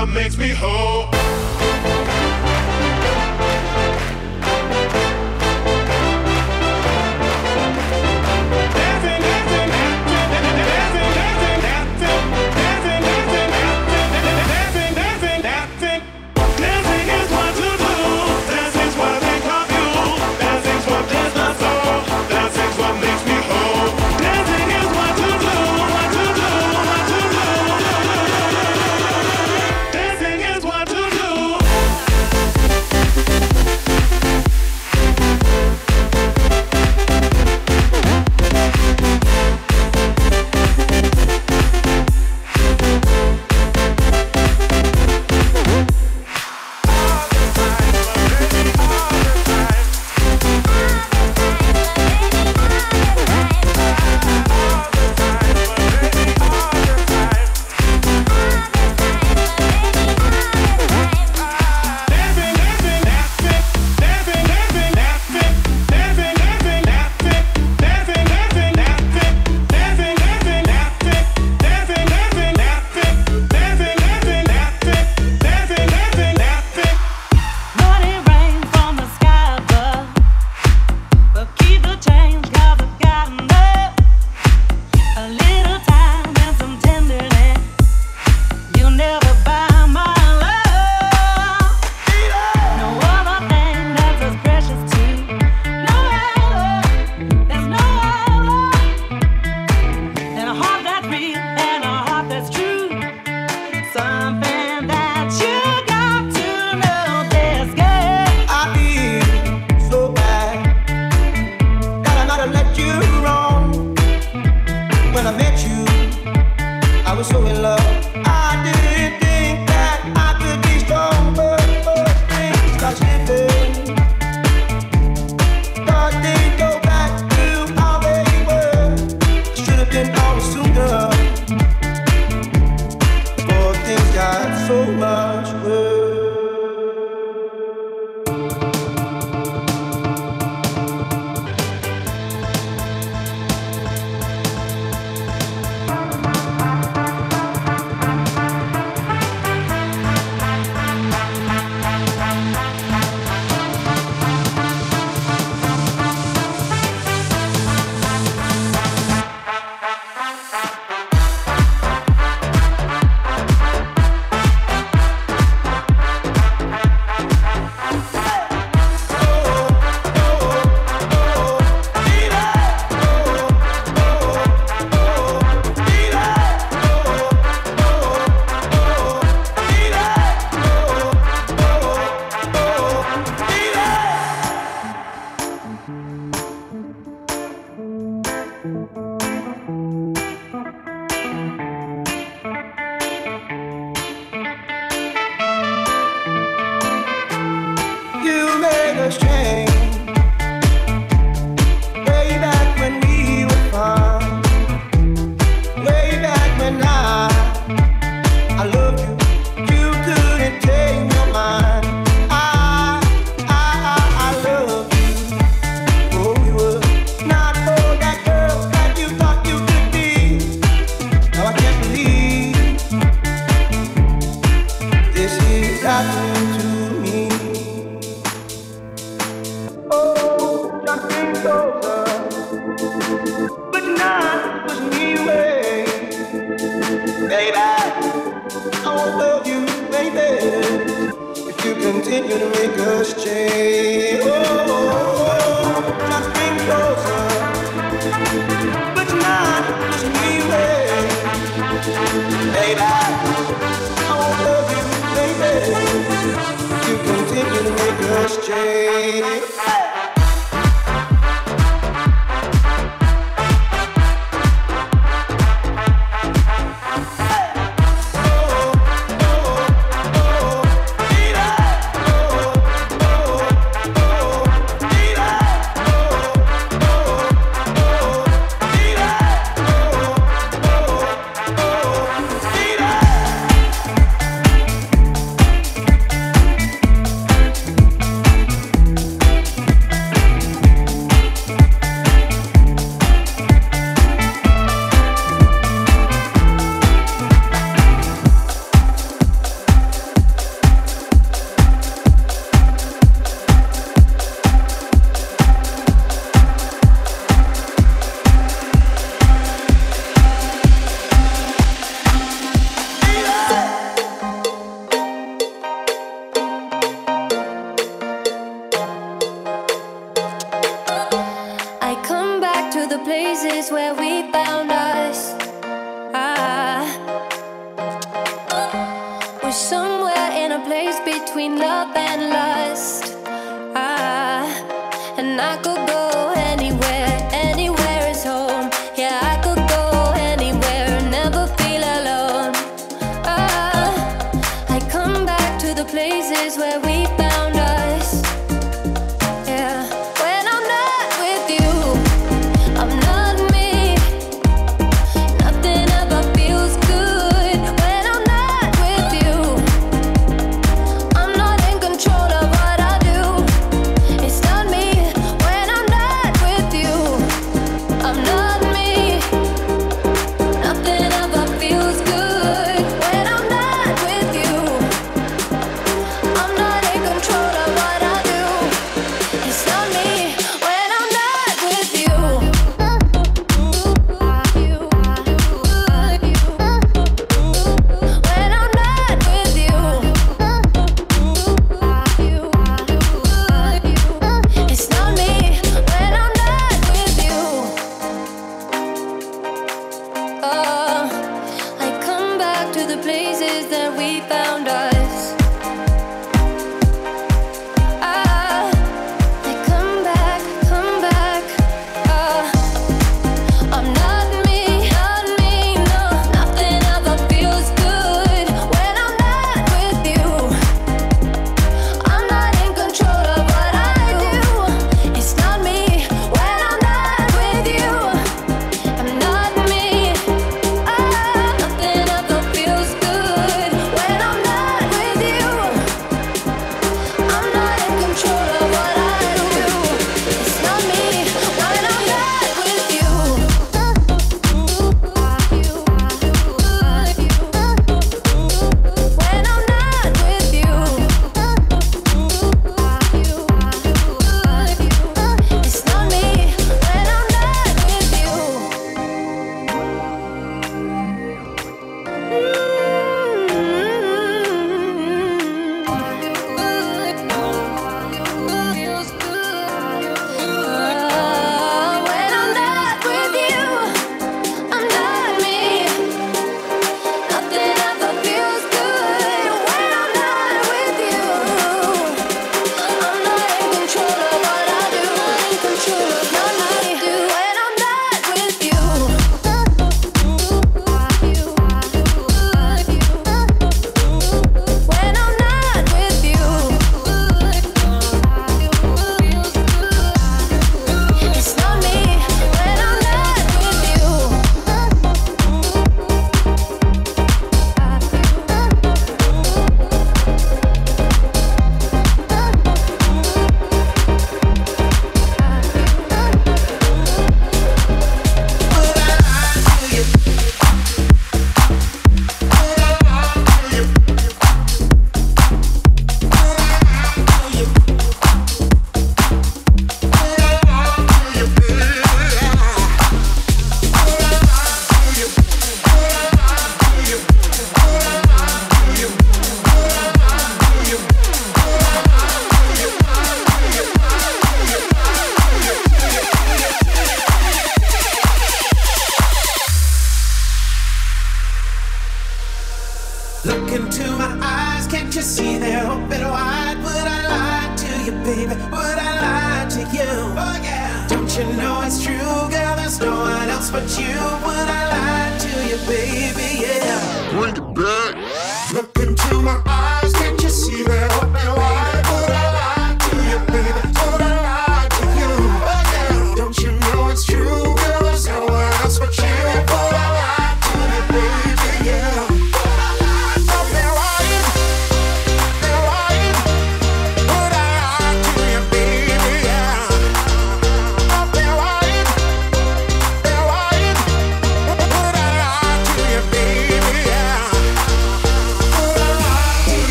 what makes me whole.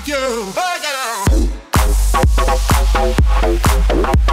to you. I gotta.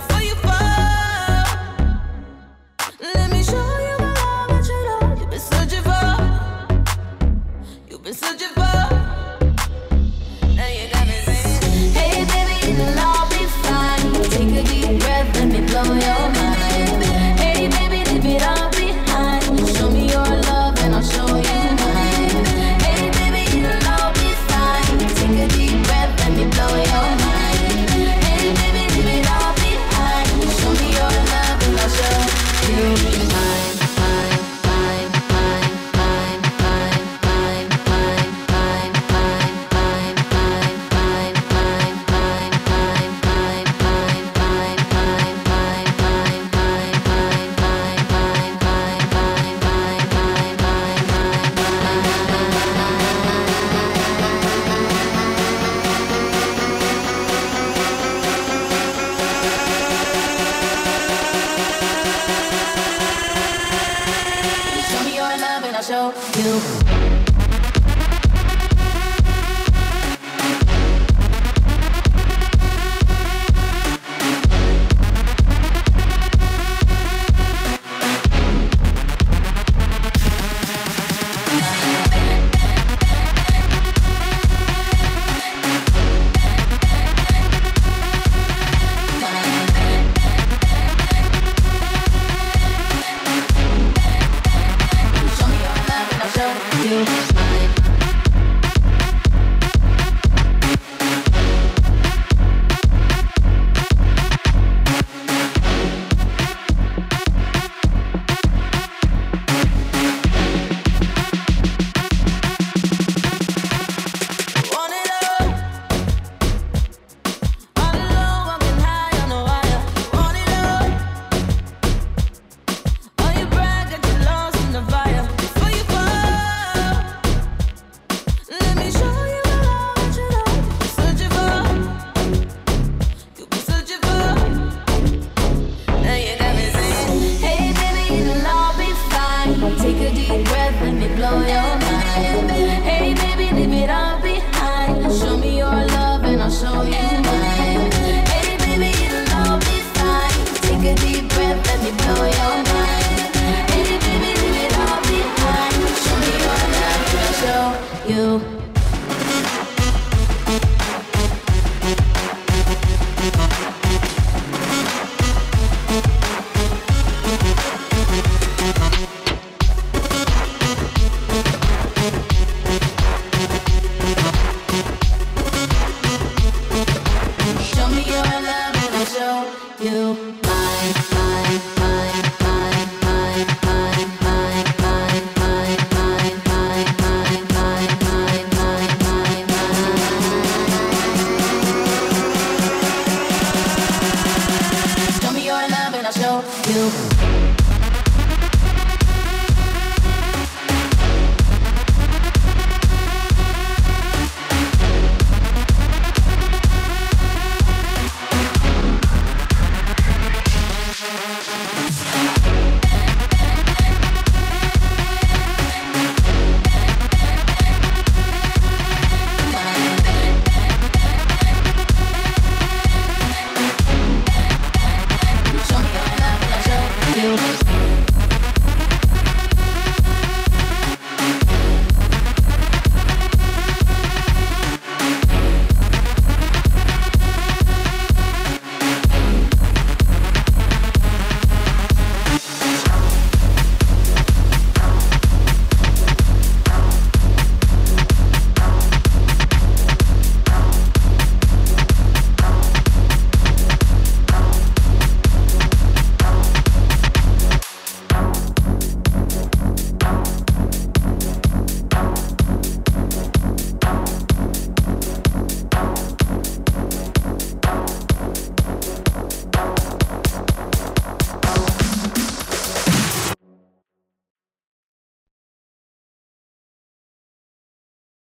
before you